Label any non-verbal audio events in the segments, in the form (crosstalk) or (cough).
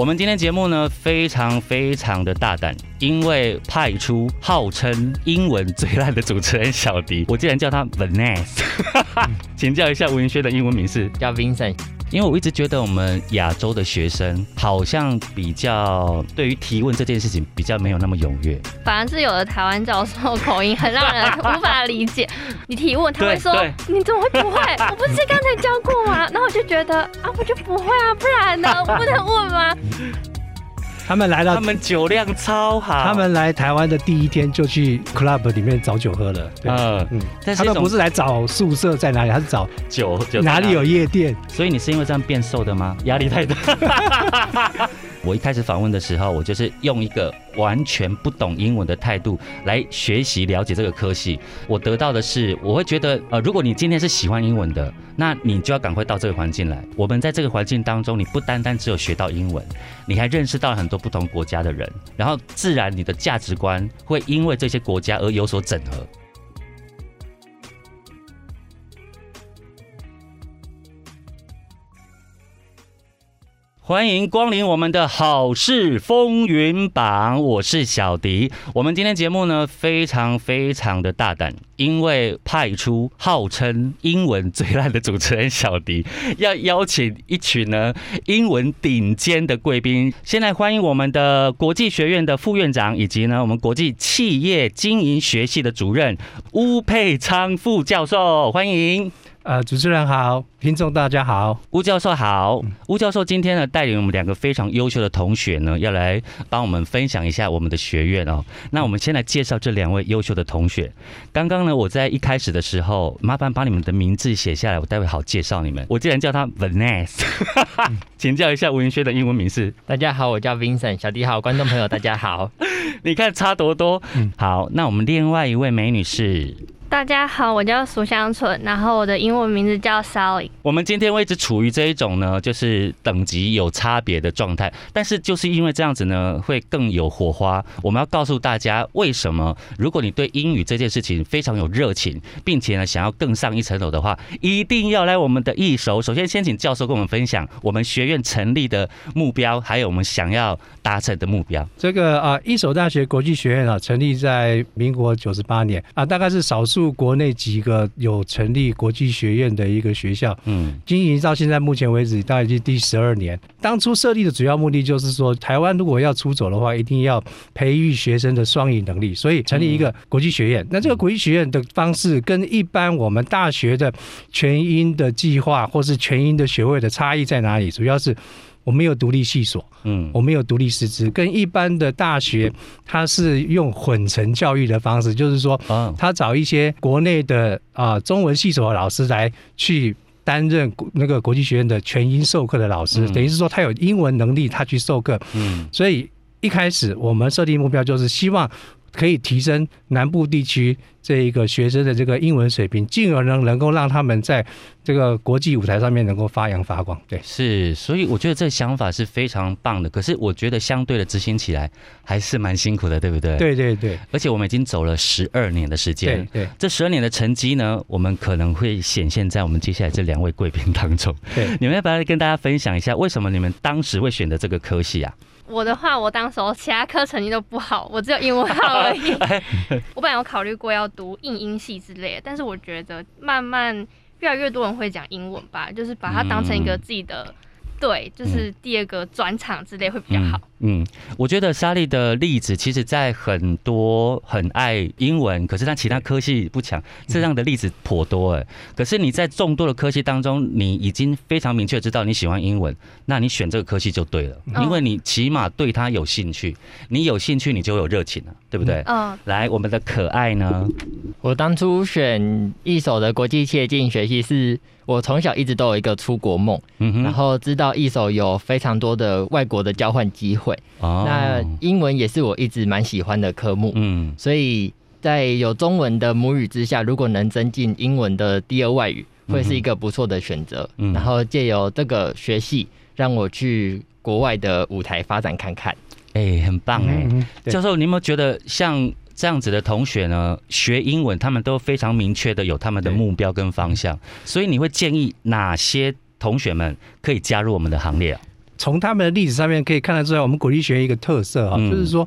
我们今天节目呢非常非常的大胆，因为派出号称英文最烂的主持人小迪，我竟然叫他 Vanessa，(laughs) 请教一下吴云轩的英文名是？叫 Vincent。因为我一直觉得我们亚洲的学生好像比较对于提问这件事情比较没有那么踊跃。反而是有的台湾教授口音很让人无法理解。(laughs) 你提问他会说你怎么会不会？(laughs) 我不是刚才教过吗？然后我就觉得啊，我就不会啊，不然呢？我不能问吗？他们来到他们酒量超好，他们来台湾的第一天就去 club 里面找酒喝了。对，嗯，嗯，但是他们不是来找宿舍在哪里，他是找酒酒哪里有夜店。所以你是因为这样变瘦的吗？压力太大。(laughs) 我一开始访问的时候，我就是用一个完全不懂英文的态度来学习了解这个科系。我得到的是，我会觉得，呃，如果你今天是喜欢英文的，那你就要赶快到这个环境来。我们在这个环境当中，你不单单只有学到英文，你还认识到很多不同国家的人，然后自然你的价值观会因为这些国家而有所整合。欢迎光临我们的好事风云榜，我是小迪。我们今天节目呢非常非常的大胆，因为派出号称英文最烂的主持人小迪，(laughs) 要邀请一群呢英文顶尖的贵宾。先来欢迎我们的国际学院的副院长，以及呢我们国际企业经营学系的主任巫佩昌副教授，欢迎。呃，主持人好，听众大家好。吴教授好，吴教授今天呢带领我们两个非常优秀的同学呢，要来帮我们分享一下我们的学院哦。那我们先来介绍这两位优秀的同学。刚刚呢，我在一开始的时候，麻烦把你们的名字写下来，我待会好介绍你们。我既然叫他 Vanessa，(laughs) 请教一下吴云轩的英文名是？大家好，我叫 Vincent。小弟好，观众朋友大家好。(laughs) 你看差多多。嗯好，那我们另外一位美女是。大家好，我叫苏香纯，然后我的英文名字叫 Sally。我们今天会一直处于这一种呢，就是等级有差别的状态，但是就是因为这样子呢，会更有火花。我们要告诉大家为什么，如果你对英语这件事情非常有热情，并且呢想要更上一层楼的话，一定要来我们的一手。首先，先请教授跟我们分享我们学院成立的目标，还有我们想要达成的目标。这个啊，一所大学国际学院啊，成立在民国九十八年啊，大概是少数国内几个有成立国际学院的一个学校。嗯经营到现在目前为止，大概已经第十二年。当初设立的主要目的就是说，台湾如果要出走的话，一定要培育学生的双语能力，所以成立一个国际学院。那这个国际学院的方式跟一般我们大学的全英的计划或是全英的学位的差异在哪里？主要是我们有独立系所，嗯。我们有独立师资，跟一般的大学它是用混成教育的方式，就是说啊。他找一些国内的啊、中文系所的老师来去担任国那个国际学院的全英授课的老师，嗯。等于是说他有英文能力，他去授课。嗯。所以一开始我们设定目标就是希望可以提升南部地区这一个学生的这个英文水平，进而呢能够让他们在这个国际舞台上面能够发扬发光。对。是，所以我觉得这个想法是非常棒的。可是我觉得相对的执行起来还是蛮辛苦的，对不对？。对对对而且我们已经走了十二年的时间对，对这十二年的成绩呢，我们可能会显现在我们接下来这两位贵宾当中。对，你们要不要跟大家分享一下，为什么你们当时会选择这个科系啊？我的话，我当时候其他科成绩都不好，我只有英文好而已。(laughs) 我本来有考虑过要读应英系之类的，但是我觉得慢慢越来越多人会讲英文吧，就是把它当成一个自己的、对，就是第二个转场之类会比较好。嗯，我觉得莎莉的例子，其实在很多很爱英文，可是他其他科系不强，这样的例子颇多哎。可是你在众多的科系当中，你已经非常明确知道你喜欢英文，那你选这个科系就对了，嗯因为你起码对它有兴趣，你有兴趣你就有热情了，对不对？嗯，来，我们的可爱呢？我当初选一手的国际企业经营学系，是我从小一直都有一个出国梦，嗯然后知道一手有非常多的外国的交换机会。哦那英文也是我一直蛮喜欢的科目，嗯所以在有中文的母语之下，如果能增进英文的第二外语，会是一个不错的选择。嗯然后借由这个学系，让我去国外的舞台发展看看。哎、很棒哎、嗯，教授，你有没有觉得像这样子的同学呢？学英文，他们都非常明确的有他们的目标跟方向，所以你会建议哪些同学们可以加入我们的行列啊？从他们的例子上面可以看得出来，我们国立学院一个特色啊，嗯就是说，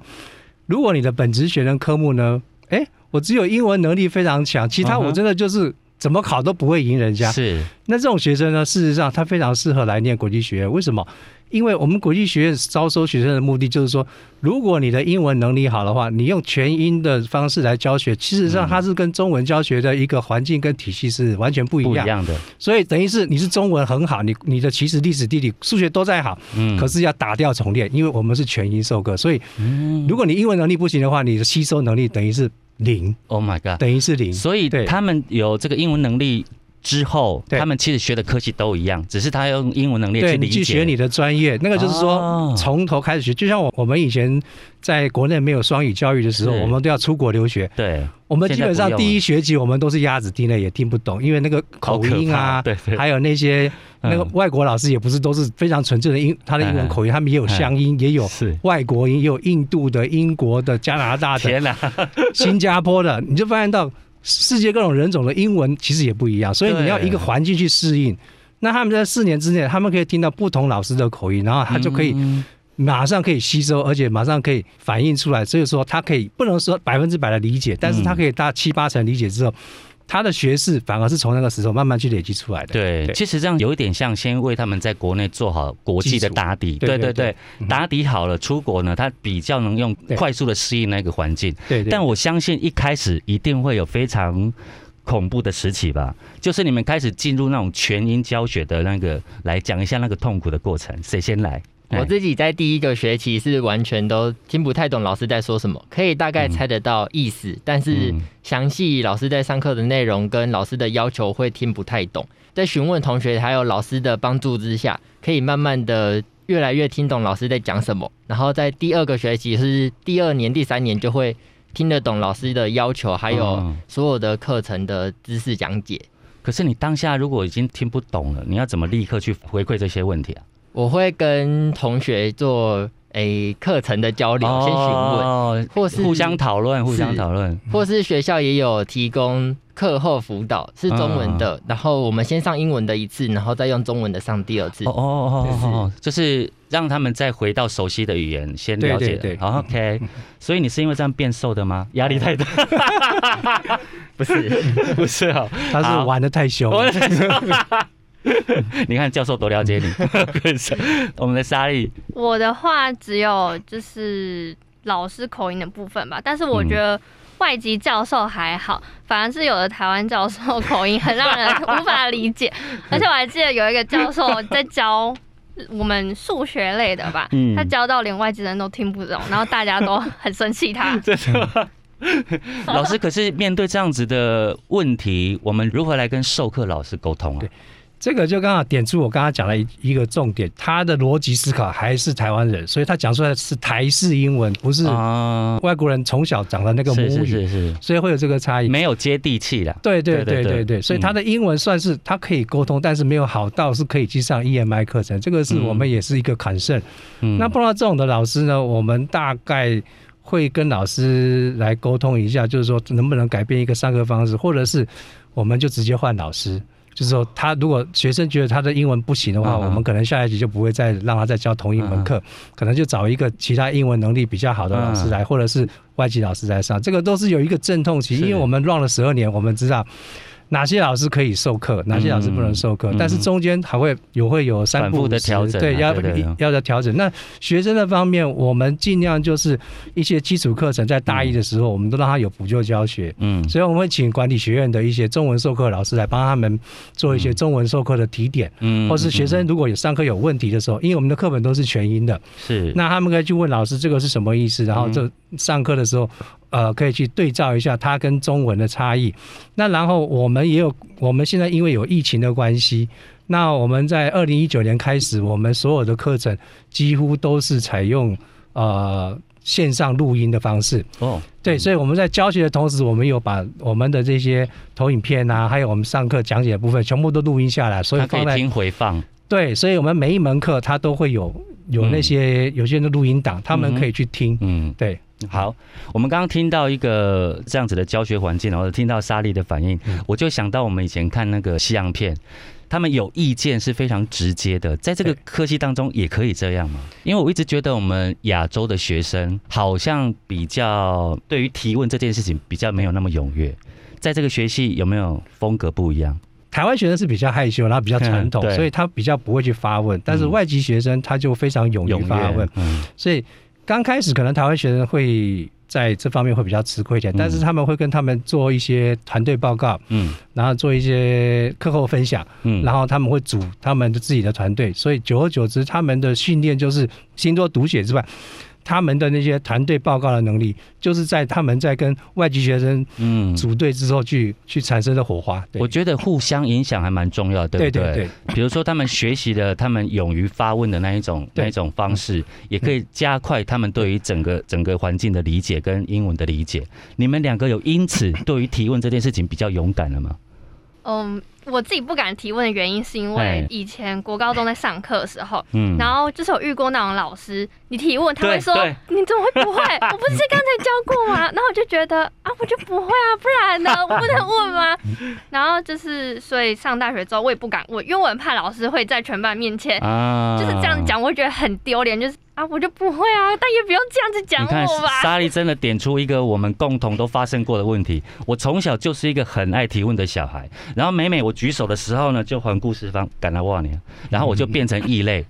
如果你的本职学生科目呢，哎，我只有英文能力非常强，其他我真的就是怎么考都不会赢人家。是那这种学生呢，事实上他非常适合来念国际学院。为什么？因为我们国际学院招收学生的目的就是说，如果你的英文能力好的话，你用全英的方式来教学，其实上嗯它是跟中文教学的一个环境跟体系是完全不一样。不一样的，所以等于是你是中文很好，你你的其实历史、地理、数学都在好，嗯可是要打掉重练，因为我们是全英授课，所以嗯。如果你英文能力不行的话，你的吸收能力等于是零，，Oh my god，等于是零。所以对。他们有这个英文能力之后，他们其实学的科系都一样，只是他用英文能力去对你理解。去学你的专业，那个就是哦。说从头开始学。就像我我们以前在国内没有双语教育的时候，我们都要出国留学。对，我们基本上第一学期我们都是鸭子听了也听不懂，因为那个口音啊，还有那些嗯。那个外国老师也不是都是非常纯正的英，他的英文口音，他们也有乡音，也有是。外国音，也有印度的、英国的、加拿大的、天哪，新加坡的，你就发现到世界各种人种的英文其实也不一样，所以你要一个环境去适应。那他们在四年之内，他们可以听到不同老师的口音，然后他就可以嗯马上可以吸收，而且马上可以反映出来。所以说，他可以不能说百分之百的理解，但是他可以大七八成理解之后，他的学识反而是从那个时候慢慢去累积出来的。对，对其实这样有一点像先为他们在国内做好国际的打底，对对对打底好了，出国呢，他比较能用快速的适应那个环境。对对。但我相信一开始一定会有非常恐怖的时期吧，就是你们开始进入那种全英教学的那个，来讲一下那个痛苦的过程，谁先来？我自己在第一个学期是完全都听不太懂老师在说什么，可以大概猜得到意思，但是嗯详细老师在上课的内容跟老师的要求会听不太懂。在询问同学还有老师的帮助之下，可以慢慢的越来越听懂老师在讲什么。然后在第二个学期是第二年、第三年就会听得懂老师的要求，还有嗯所有的课程的知识讲解。可是你当下如果已经听不懂了，你要怎么立刻去回馈这些问题啊？我会跟同学做诶课程的交流，先询问。哦或是互相讨论，互相是讨论。或是学校也有提供课后辅导，是中文的，然后我们先上英文的一次，然后再用中文的上第二次。哦哦哦哦哦，就是让他们再回到熟悉的语言，先了解。对对对好 OK，(laughs) 所以你是因为这样变瘦的吗？压力太大？(laughs) 不是，(laughs) 不是哦，他是玩的太凶了，(laughs) 你看教授多了解你。(laughs) 我们的沙莉，我的话只有就是老师口音的部分吧，但是我觉得外籍教授还好，反而是有的台湾教授口音很让人 (laughs) 无法理解，而且我还记得有一个教授在教。我们数学类的吧，嗯他教到连外籍人都听不懂，然后大家都很生气他。老师，可是面对这样子的问题，我们如何来跟授课老师沟通啊对？这个就刚好点出我刚刚讲的一一个重点他的逻辑思考还是台湾人所以他讲出来是台式英文不是外国人从小长的那个母语所以会有这个差异。没有接地气的对对对对对所以他的英文算是他可以沟通但是没有好到是可以去上 emi 课程这个是我们也是一个砍剩那碰到这种的老师呢我们大概会跟老师来沟通一下就是说能不能改变一个上课方式或者是我们就直接换老师。就是说，他如果学生觉得他的英文不行的话，我们可能下一集就不会再让他再教同一门课，可能就找一个其他英文能力比较好的老师来，或者是外籍老师来上。这个都是有一个阵痛期，因为我们 run 了十二年，我们知道哪些老师可以授课，哪些老师不能授课，嗯。但是中间还会有会有三步的调整啊对，要要的调整。那学生的方面，我们尽量就是一些基础课程，在大一的时候，我们都让他有补救教学。嗯。所以我们会请管理学院的一些中文授课老师来帮他们做一些中文授课的提点，嗯或是学生如果有上课有问题的时候，因为我们的课本都是全英的，是。那他们可以去问老师这个是什么意思，然后就上课的时候，呃，可以去对照一下它跟中文的差异。那然后我们也有，我们现在因为有疫情的关系，那我们在二零一九年开始，我们所有的课程几乎都是采用呃线上录音的方式。哦，对，所以我们在教学的同时，我们有把我们的这些投影片啊，还有我们上课讲解的部分，全部都录音下来，所以放在可以听回放，对，所以我们每一门课它都会有有那些、有些的录音档，他们可以去听。嗯，对，好，我们刚刚听到一个这样子的教学环境，然后听到莎莉的反应，我就想到我们以前看那个西洋片。他们有意见是非常直接的，在这个科系当中也可以这样吗？因为我一直觉得我们亚洲的学生好像比较对于提问这件事情比较没有那么踊跃，在这个学系有没有风格不一样？台湾学生是比较害羞，然后比较传统，所以他比较不会去发问，但是外籍学生他就非常勇于发问，所以刚开始可能台湾学生会。在这方面会比较吃亏一点，但是他们会跟他们做一些团队报告，嗯，然后做一些课后分享，嗯，然后他们会组他们的自己的团队，所以久而久之，他们的训练就是星座读写之外。他们的那些团队报告的能力，就是在他们在跟外籍学生嗯组队之后去去产生的火花。我觉得互相影响还蛮重要，对不对？对对对。比如说他们学习的，他们勇于发问的那一种那一种方式，也可以加快他们对于整个整个环境的理解跟英文的理解。你们两个有因此对于提问这件事情比较勇敢了吗？嗯。我自己不敢提问的原因，是因为以前国高中在上课的时候，嗯，然后就是有遇过那种老师，你提问他会说，你怎么会不会？(laughs) 我不是刚才教过吗？然后我就觉得啊，我就不会啊，不然呢，(laughs) 我不能问吗？然后就是，所以上大学之后我也不敢问，因为我很怕老师会在全班面前就是这样讲，我会觉得很丢脸，就是。啊，我就不会啊，但也不用这样子讲我吧。莎莉真的点出一个我们共同都发生过的问题。我从小就是一个很爱提问的小孩，然后每每我举手的时候呢，就环顾四方，赶来望你，然后我就变成异类。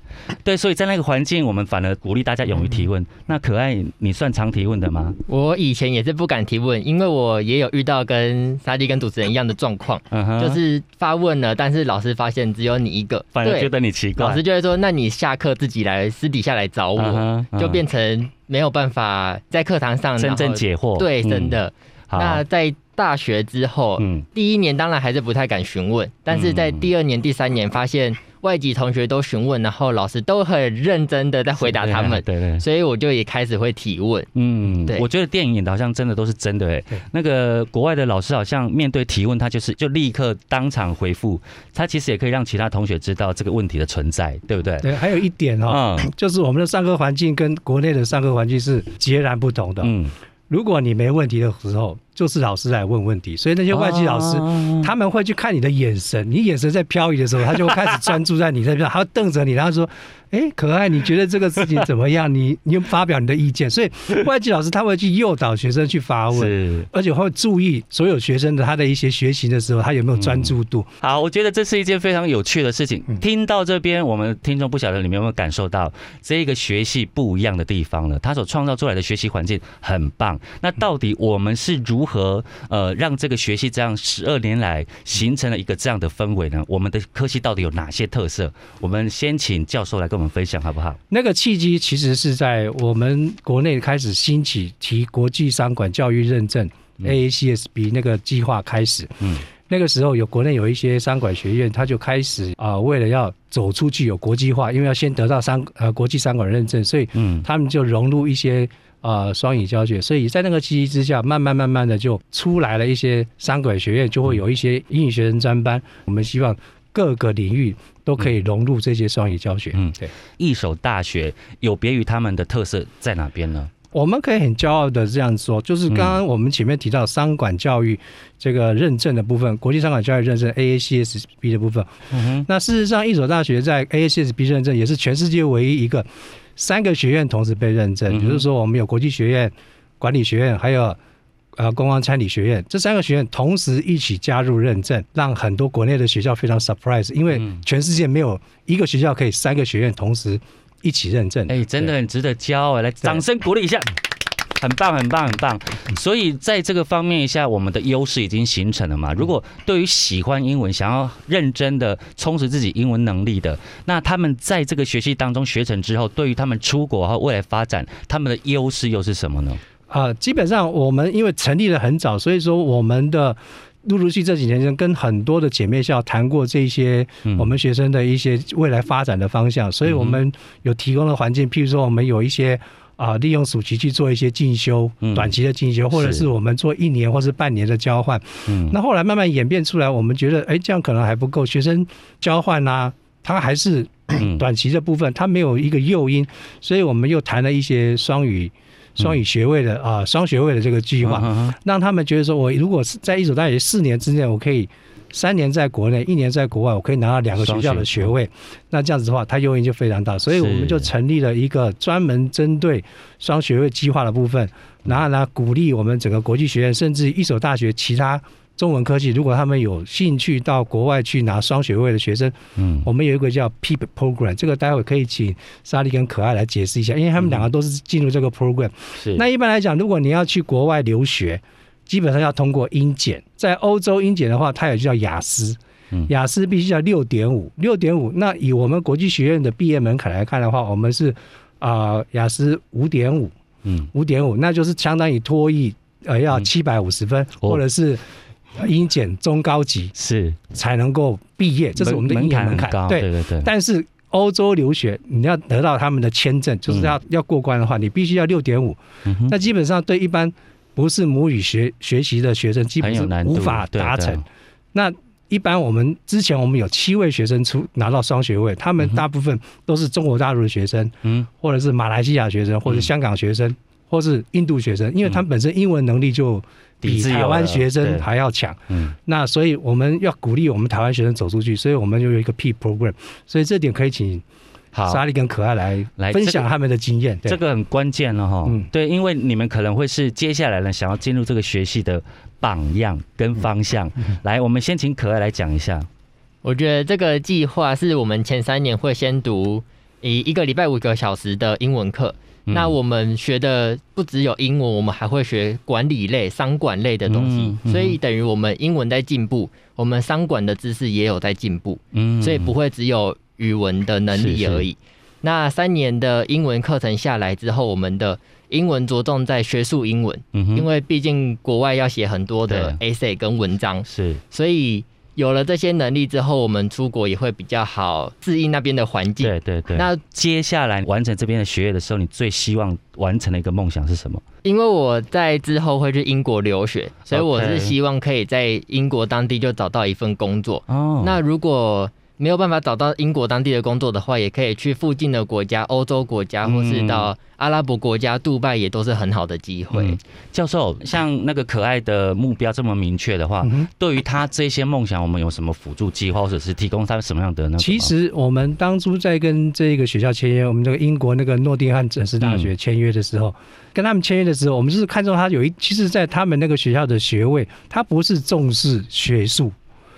对，所以在那个环境，我们反而鼓励大家勇于提问。那可爱，你算常提问的吗？我以前也是不敢提问，因为我也有遇到跟莎莉跟主持人一样的状况，就是发问了，但是老师发现只有你一个，反而觉得你奇怪。老师就会说：“那你下课自己来，私底下来找。”我就变成没有办法在课堂上真正解惑，对，真的。那在大学之后，嗯，第一年当然还是不太敢询问，但是在第二年、第三年发现。外籍同学都询问，然后老师都很认真的在回答他们，对对，所以我就也开始会提问。嗯，对，我觉得电影演的好像真的都是真的哎。那个国外的老师好像面对提问，他就是就立刻当场回复，他其实也可以让其他同学知道这个问题的存在，对不对？对，还有一点哦，就是我们的上课环境跟国内的上课环境是截然不同的。嗯，如果你没问题的时候。就是老师来问问题，所以那些外籍老师他们会去看你的眼神，你眼神在飘移的时候，他就会开始专注在你这边，他会瞪着你，然后说：“哎，可爱，你觉得这个事情怎么样？你 (laughs) 你发表你的意见。”所以外籍老师他会去诱导学生去发问，而且会注意所有学生的他的一些学习的时候，他有没有专注度。好，我觉得这是一件非常有趣的事情。听到这边，我们听众不晓得你们有没有感受到这个学习不一样的地方了？他所创造出来的学习环境很棒。那到底我们是如如何呃让这个学习这样十二年来形成了一个这样的氛围呢？我们的科系到底有哪些特色？我们先请教授来跟我们分享好不好？那个契机其实是在我们国内开始兴起提国际商管教育认证 AACSB 那个计划开始。嗯，那个时候有国内有一些商管学院，他就开始啊，为了要走出去有国际化，因为要先得到商呃国际商管认证，所以嗯，他们就融入一些。啊，双语教学，所以在那个契机之下，慢慢慢慢的就出来了一些商管学院，就会有一些英语学生专班。我们希望各个领域都可以融入这些双语教学。嗯，对。一手大学有别于他们的特色在哪边呢？我们可以很骄傲的这样说，就是刚刚我们前面提到商管教育这个认证的部分，国际商管教育认证 AACSB 的部分。嗯哼。那事实上，一所大学在 AACSB 认证也是全世界唯一一个。三个学院同时被认证，比如说我们有国际学院、管理学院，还有呃公安参理学院，这三个学院同时一起加入认证，让很多国内的学校非常 surprise，因为全世界没有一个学校可以三个学院同时一起认证。哎，真的很值得骄傲，来掌声鼓励一下。很棒，很棒，很棒。所以在这个方面一下，我们的优势已经形成了嘛。如果对于喜欢英文、想要认真的充实自己英文能力的，那他们在这个学习当中学成之后，对于他们出国和未来发展，他们的优势又是什么呢？啊，基本上我们因为成立的很早，所以说我们的陆陆续这几年跟很多的姐妹校谈过这些我们学生的一些未来发展的方向，所以我们有提供的环境，譬如说我们有一些。啊，利用暑期去做一些进修，短期的进修，或者是我们做一年或是半年的交换。嗯，那后来慢慢演变出来，我们觉得，哎，这样可能还不够。学生交换啊，他还是 (clears throat) 短期的部分，他没有一个诱因，所以我们又谈了一些双语双语学位的啊双学位的这个计划，嗯。让他们觉得说，我如果是在一所大学四年之内，我可以三年在国内，一年在国外，我可以拿到两个学校的学位，那这样子的话，它诱因就非常大。所以我们就成立了一个专门针对双学位计划的部分，然后呢，鼓励我们整个国际学院，甚至一所大学其他中文科技，如果他们有兴趣到国外去拿双学位的学生，嗯我们有一个叫 PEEP Program，这个待会可以请莎莉跟可爱来解释一下，因为他们两个都是。进入这个 program。是。那一般来讲，如果你要去国外留学，基本上要通过英检，在欧洲英检的话，它也叫雅思嗯，雅思必须要六点五，六点五。那以我们国际学院的毕业门槛来看的话，我们是啊、雅思五点五，嗯。五点五，那就是相当于托译呃要嗯。七百五十分，哦。或者是呃英检中高级是，才能够毕业，这是我们的门英检门槛。对。对对对，但是欧洲留学，你要得到他们的签证，就是要、要过关的话，你必须要六点五。那基本上对一般不是母语学学习的学生，基本是很有难度无法达成。那一般我们之前我们有七位学生出拿到双学位，他们大部分都是中国大陆的学生，嗯。或者是马来西亚学生，或者嗯香港学生，或是印度学生，因为他们本身英文能力就比台湾学生还要强。嗯。那所以我们要鼓励我们台湾学生走出去，所以我们就有一个 P program，所以这点可以请好，莎莉跟可爱来来分享他们的经验。对这个很关键了哈。嗯对，因为你们可能会是接下来呢想要进入这个学系的榜样跟方向。嗯来，我们先请可爱来讲一下。我觉得这个计划是我们前三年会先读一一个礼拜五个小时的英文课。嗯。那我们学的不只有英文，我们还会学管理类、商管类的东西，嗯嗯。所以等于我们英文在进步，我们商管的知识也有在进步，嗯。所以不会只有语文的能力是是。而已。那三年的英文课程下来之后，我们的英文着重在学术英文，嗯因为毕竟国外要写很多的 essay 跟文章，是。所以有了这些能力之后，我们出国也会比较好适应那边的环境。对对对。那接下来完成这边的学业的时候，你最希望完成的一个梦想是什么？因为我在之后会去英国留学，所以我是希望可以在英国当地就找到一份工作。哦那如果没有办法找到英国当地的工作的话，也可以去附近的国家，欧洲国家，嗯或是到阿拉伯国家，杜拜也都是很好的机会。嗯。教授，像那个可爱的目标这么明确的话，嗯对于他这些梦想，我们有什么辅助计划，或者是提供他什么样的呢？其实我们当初在跟这个学校签约，我们这个英国那个诺丁汉城市大嗯学签约的时候，跟他们签约的时候，我们就是看中他有一，其实，在他们那个学校的学位，他不是重视学术，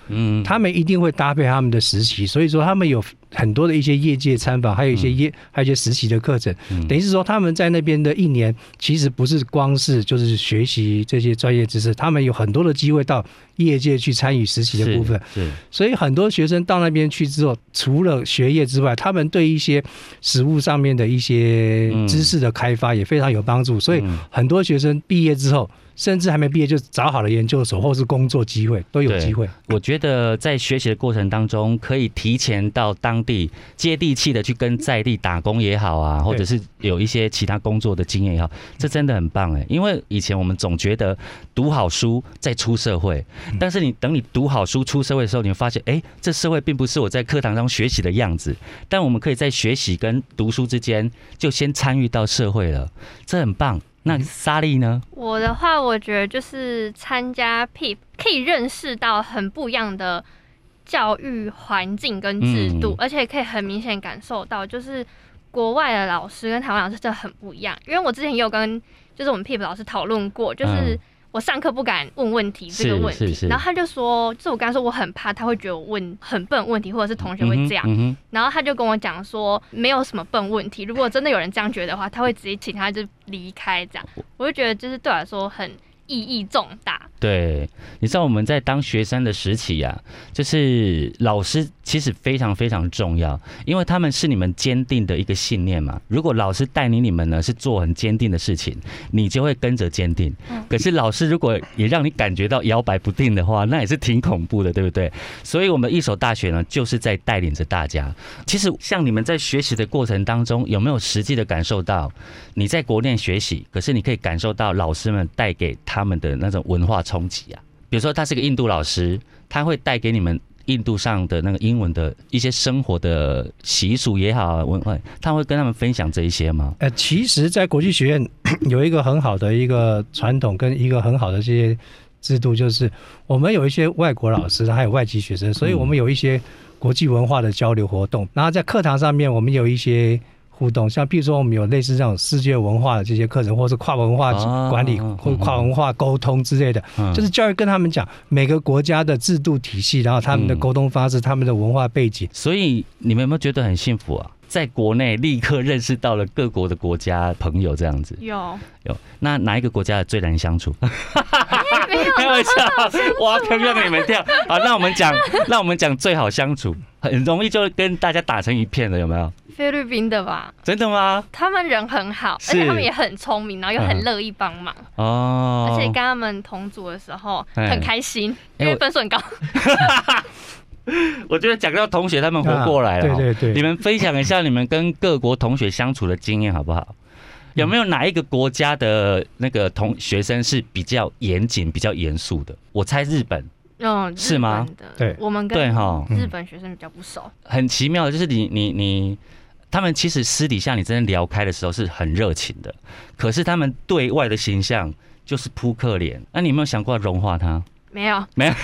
嗯，他们一定会搭配他们的实习，所以说他们有很多的一些业界参访，还有一些业，还有一些实习的课程。嗯等于是说他们在那边的一年，其实不是光是就是学习这些专业知识，他们有很多的机会到业界去参与实习的部分。是是所以很多学生到那边去之后，除了学业之外，他们对一些实物上面的一些知识的开发也非常有帮助。所以嗯很多学生毕业之后，甚至还没毕业就找好了研究所或是工作机会，都有机会。我觉得在学习的过程当中，可以提前到当地接地气的去跟在地打工也好啊，或者是有一些其他工作的经验也好，这真的很棒哎。因为以前我们总觉得读好书再出社会，但是你等你读好书出社会的时候，你会发现，哎，这社会并不是我在课堂上学习的样子。但我们可以在学习跟读书之间，就先参与到社会了，这很棒。那莎莉呢？我的话，我觉得就是参加 PIP 可以认识到很不一样的教育环境跟制度，嗯而且可以很明显感受到，就是国外的老师跟台湾老师真的很不一样。因为我之前也有跟就是我们 PIP 老师讨论过，就是嗯我上课不敢问问题这个问题，然后他就说，就是我刚才说我很怕他会觉得我问很笨问题，或者是同学会这样，然后他就跟我讲说，没有什么笨问题。如果真的有人这样觉得的话，他会直接请他就离开。这样，我就觉得就是对我来说很意义重大。对，你知道我们在当学生的时期呀、就是老师其实非常非常重要，因为他们是你们坚定的一个信念嘛。如果老师带领你们呢是做很坚定的事情，你就会跟着坚定。嗯可是老师如果也让你感觉到摇摆不定的话，那也是挺恐怖的，对不对？所以我们一所大学呢，就是在带领着大家。其实像你们在学习的过程当中，有没有实际的感受到你在国内学习，可是你可以感受到老师们带给他们的那种文化冲击啊？比如说，他是个印度老师，他会带给你们印度上的那个英文的一些生活的习俗也好，文化，他会跟他们分享这一些吗？呃，其实，在国际学院 (laughs) 有一个很好的一个传统跟一个很好的这些制度，就是我们有一些外国老师，还有外籍学生，所以我们有一些国际文化的交流活动。然后在课堂上面，我们有一些。互动，像比如说我们有类似这种世界文化的这些课程，或是跨文化管理或跨文化沟通之类的，就是教育跟他们讲每个国家的制度体系，然后他们的沟通方式，他们的文化背景。所以你们有没有觉得很幸福啊？在国内立刻认识到了各国的国家朋友，这样子有有。那哪一个国家的最难相处？(laughs) 没有，开玩笑，挖坑让你们跳。好，那我们讲，(laughs) 那我们讲最好相处，很容易就跟大家打成一片了，有没有？菲律宾的吧？真的吗？他们人很好，而且他们也很聪明，然后又很乐意帮忙哦。而且跟他们同组的时候很开心，因为分数很高。(laughs) (laughs) 我觉得讲到同学，他们活过来了。对对对，你们分享一下你们跟各国同学相处的经验好不好？有没有哪一个国家的那个同学生是比较严谨、比较严肃的？我猜日本。嗯，是吗？对，我们跟对哈日本学生比较不熟。很奇妙的就是你你你。他们其实私底下你真的聊开的时候是很热情的，可是他们对外的形象就是扑克脸。那你有没有想过融化他？没有，没有。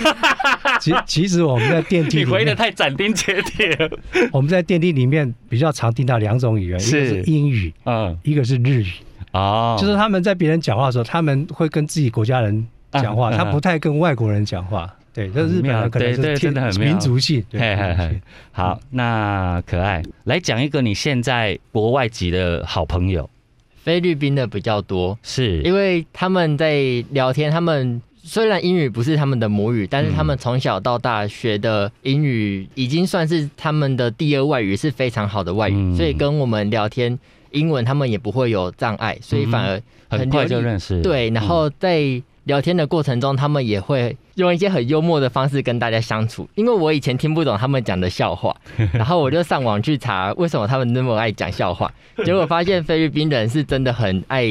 其 (laughs) 其实我们在电梯，你回的太斩钉截铁。我们在电梯里面比较常听到两种语言，一个是英语，嗯，一个是日语。哦，就是他们在别人讲话的时候，他们会跟自己国家人讲话，他不太跟外国人讲话。对，这日本人可能是真的很民族性。嘿嘿嘿，好，那可爱来讲一个你现在国外籍的好朋友，菲律宾的比较多，是。因为他们在聊天，他们虽然英语不是他们的母语，但是他们从小到大学的英语已经算是他们的第二外语，是非常好的外语，所以跟我们聊天英文他们也不会有障碍，所以反而很快就认识。对，然后在。聊天的过程中，他们也会用一些很幽默的方式跟大家相处。因为我以前听不懂他们讲的笑话，(laughs) 然后我就上网去查为什么他们那么爱讲笑话。结果发现菲律宾人是真的很爱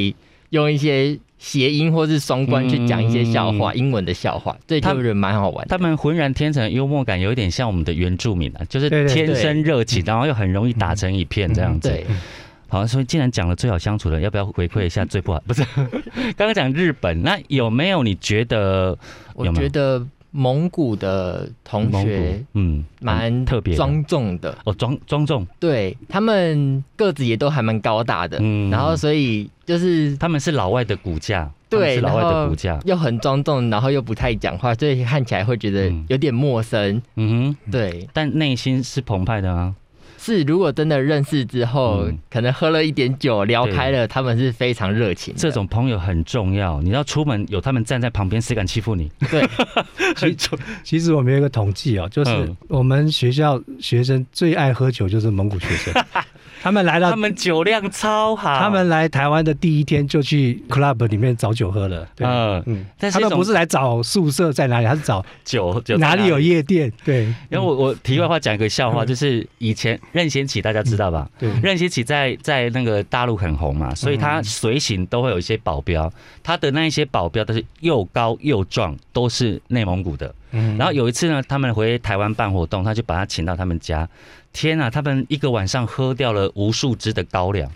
用一些谐音或是双关去讲一些笑话，英文的笑话，这就觉得蛮好玩。他们浑然天成幽默感，有一点像我们的原住民啊，就是天生热情，然后又很容易打成一片这样子。好，所以既然讲了最好相处的，要不要回馈一下最不好？不是，刚刚讲日本，那有没有你觉得？我觉得蒙古的同学，嗯，蛮特别庄重的。哦，庄庄重，对他们个子也都还蛮高大的，嗯，然后所以就是他们是老外的骨架，对，是老外的骨架。又很庄重，然后又不太讲话，所以看起来会觉得有点陌生，嗯哼，对，但内心是澎湃的啊。是，如果真的认识之后，可能喝了一点酒，聊开了，他们是非常热情。这种朋友很重要，你要出门有他们站在旁边，谁敢欺负你？对，(laughs) 其其实我们有一个统计哦，就是我们学校学生最爱喝酒就是蒙古学生。他们来了，他们酒量超好。他们来台湾的第一天就去 club 里面找酒喝了。嗯嗯，但是他们不是来找宿舍在哪里，他是找酒酒哪里有夜店。对，因为我我题外话讲一个笑话，就是以前任贤齐大家知道吧？对，任贤齐在在那个大陆很红嘛，所以他随行都会有一些保镖，他的那一些保镖都是又高又壮，都是内蒙古的。嗯，然后有一次呢，他们回台湾办活动，他就把他请到他们家。天啊，他们一个晚上喝掉了无数支的高粱，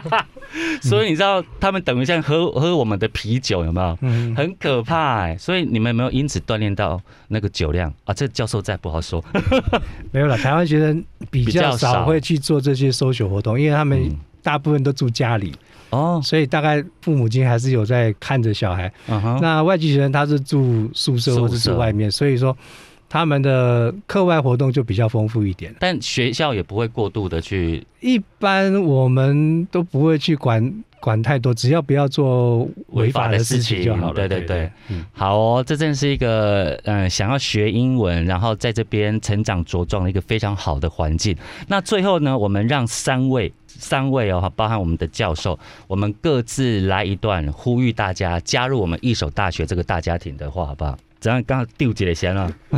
(laughs) 所以你知道他们等于像喝喝我们的啤酒，有没有？嗯，很可怕哎。所以你们有没有因此锻炼到那个酒量啊？这教授在不好说。(laughs) 没有了，台湾学生比较少会去做这些搜酒活动，因为他们大部分都住家里哦，所以大概父母亲还是有在看着小孩。那外籍学生他是住宿舍或者住外面，所以说。他们的课外活动就比较丰富一点，但学校也不会过度的去。一般我们都不会去管管太多，只要不要做违法的事情就好了。对对对，好哦，这真是一个嗯，想要学英文，然后在这边成长茁壮的一个非常好的环境。那最后呢，我们让三位三位哦，包含我们的教授，我们各自来一段呼吁大家加入我们一手大学这个大家庭的话，好不好？怎样刚丢几了先了？(laughs)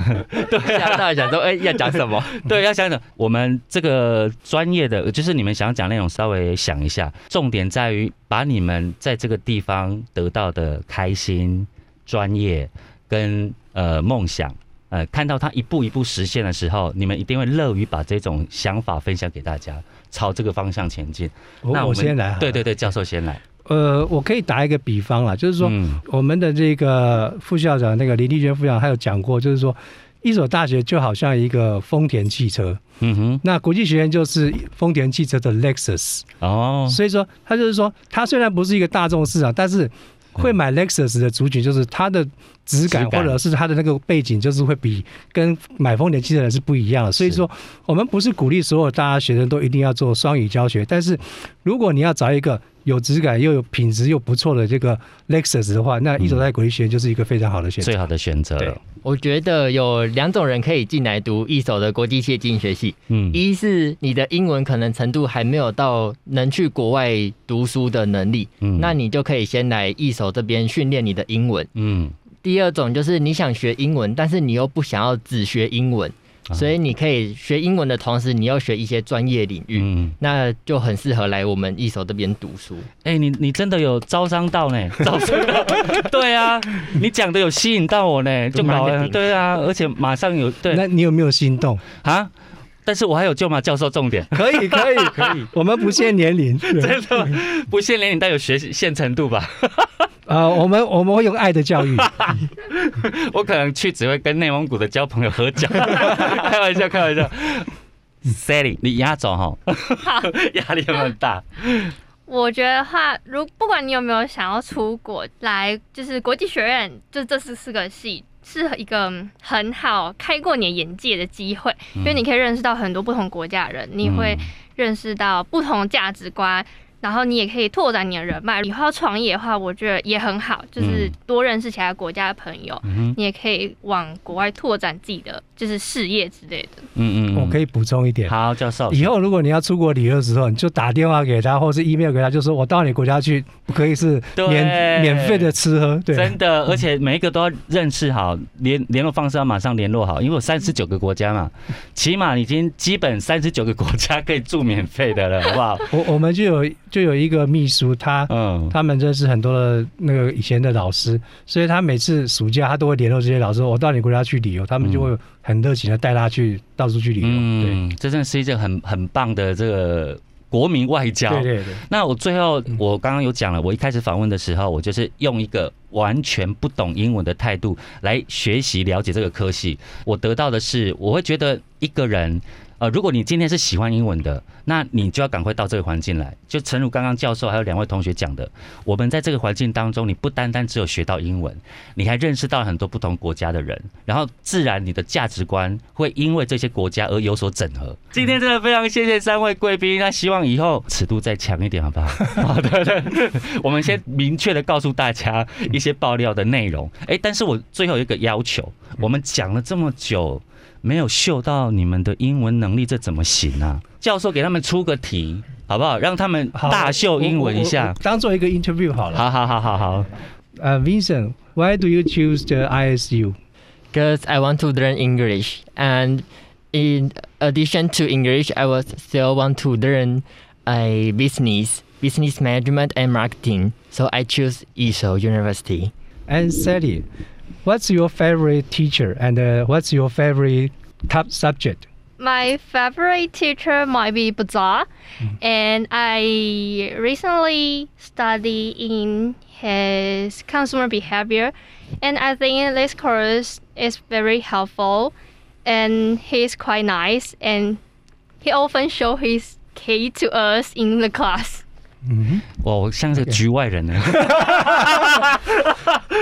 对，大家想说，哎，要讲什么？(laughs) 对，要想想我们这个专业的，就是你们想讲内容，稍微想一下。重点在于把你们在这个地方得到的开心、专业跟呃梦想。呃，看到它一步一步实现的时候，你们一定会乐于把这种想法分享给大家，朝这个方向前进。那我先来对对对，教授先来。呃，我可以打一个比方啦，就是说、嗯。我们的这个副校长那个林立娟副校长，他有讲过，就是说一所大学就好像一个丰田汽车，嗯哼，那国际学院就是丰田汽车的 Lexus，、哦，所以说他就是说，他虽然不是一个大众市场，但是会买 Lexus 的族群，就是它的质感质感。或者是它的那个背景，就是会比跟买丰田汽车的人是不一样的。所以说，我们不是鼓励所有大家学生都一定要做双语教学，但是如果你要找一个有质感又有品质又不错的这个 Lexus 的话，那一手在国际学院就是一个非常好的选择。最好的选择了。对。我觉得有两种人可以进来读一手的国际企经学系，嗯，一是你的英文可能程度还没有到能去国外读书的能力，嗯。那你就可以先来一手这边训练你的英文。嗯，第二种就是你想学英文，但是你又不想要只学英文，啊所以你可以学英文的同时，你要学一些专业领域，嗯，那就很适合来我们一手这边读书。哎、你你真的有招商到呢，(laughs) 招商到，对啊，你讲的有吸引到我呢，就搞了对啊，而且马上有对。那你有没有心动？啊，但是我还有舅妈教授重点，可以，可以，可以。(laughs) 我们不限年龄，(laughs) 真的不限年龄，但有学限程度吧？(laughs) 呃，我们我们会用爱的教育。我可能去只会跟内蒙古的交朋友喝酒，开玩笑，开玩笑。Sally，你压轴哈，压力有没有很大？我觉得话，如不管你有没有想要出国来，就是国际学院，就这四四个系。是一个很好开过你的眼界的机会，因为你可以认识到很多不同国家的人，你会认识到不同的价值观，然后你也可以拓展你的人脉。以后要创业的话，我觉得也很好，就是多认识其他国家的朋友，嗯你也可以往国外拓展自己的就是事业之类的。嗯嗯我可以补充一点。好，教授，以后如果你要出国旅游的时候，你就打电话给他，或是 email 给他，就说我到你国家去，不可以是免免费的吃喝，对，真的，而且每一个都要认识好，联联络方式要马上联络好，因为有三十九个国家嘛，(laughs) 起码已经基本三十九个国家可以住免费的了，好不好？我我们就有就有一个秘书，他嗯，他们认识很多的那个以前的老师，所以他每次暑假他都会联络这些老师，我到你国家去旅游，他们就会很热情的带他去到处去旅游，嗯，这真的是一件很很棒的这个国民外交。对对对对，那我最后，我刚刚有讲了，我一开始访问的时候，我就是用一个完全不懂英文的态度来学习了解这个科系。我得到的是，我会觉得一个人，呃，如果你今天是喜欢英文的，那你就要赶快到这个环境来。就诚如刚刚教授还有两位同学讲的，我们在这个环境当中，你不单单只有学到英文，你还认识到很多不同国家的人，然后自然你的价值观会因为这些国家而有所整合。今天真的非常谢谢三位贵宾，那希望以后尺度再强一点，好不好？好的，对我们先明确的告诉大家一些爆料的内容。哎，但是我最后一个要求，我们讲了这么久。没有秀到你们的英文能力，这怎么行啊？教授给他们出个题，好不好？让他们好大秀英文一我下我。我当做一个 interview 好了。好好好好好，呃、v i n c e n t w h y do you choose the ISU？ Because I want to learn English, and in addition to English, I was still want to learn a business, business management and marketing. So I choose Isho University. And Sally, what's your favorite teacher and uh, what's your favorite top subject? My favorite teacher might be Bazaar, and I recently study in his consumer behavior, and I think this course is very helpful, and he's quite nice, and he often show his key to us in the class. 嗯，哇，我像是局外人呢，(laughs)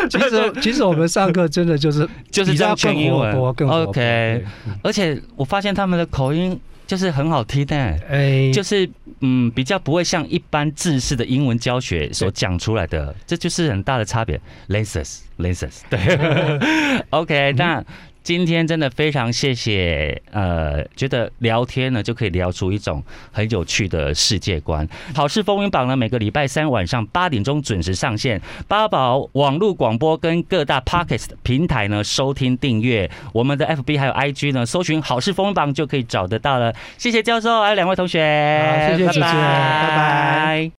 其实其实我们上课真的就是就是这样全英文。OK 而且我发现他们的口音就是很好听的，哎，就是嗯比较不会像一般制式的英文教学所讲出来的，这就是很大的差别。Lenses lenses，对，(laughs) OK，那。今天真的非常谢谢，呃，觉得聊天呢就可以聊出一种很有趣的世界观。好事风云榜呢，每个礼拜三晚上八点钟准时上线，八宝网络广播跟各大 Podcast 平台呢收听订阅。我们的 FB 还有 IG 呢，搜寻好事风云榜就可以找得到了。谢谢教授，还有两位同学，好谢谢拜拜。拜拜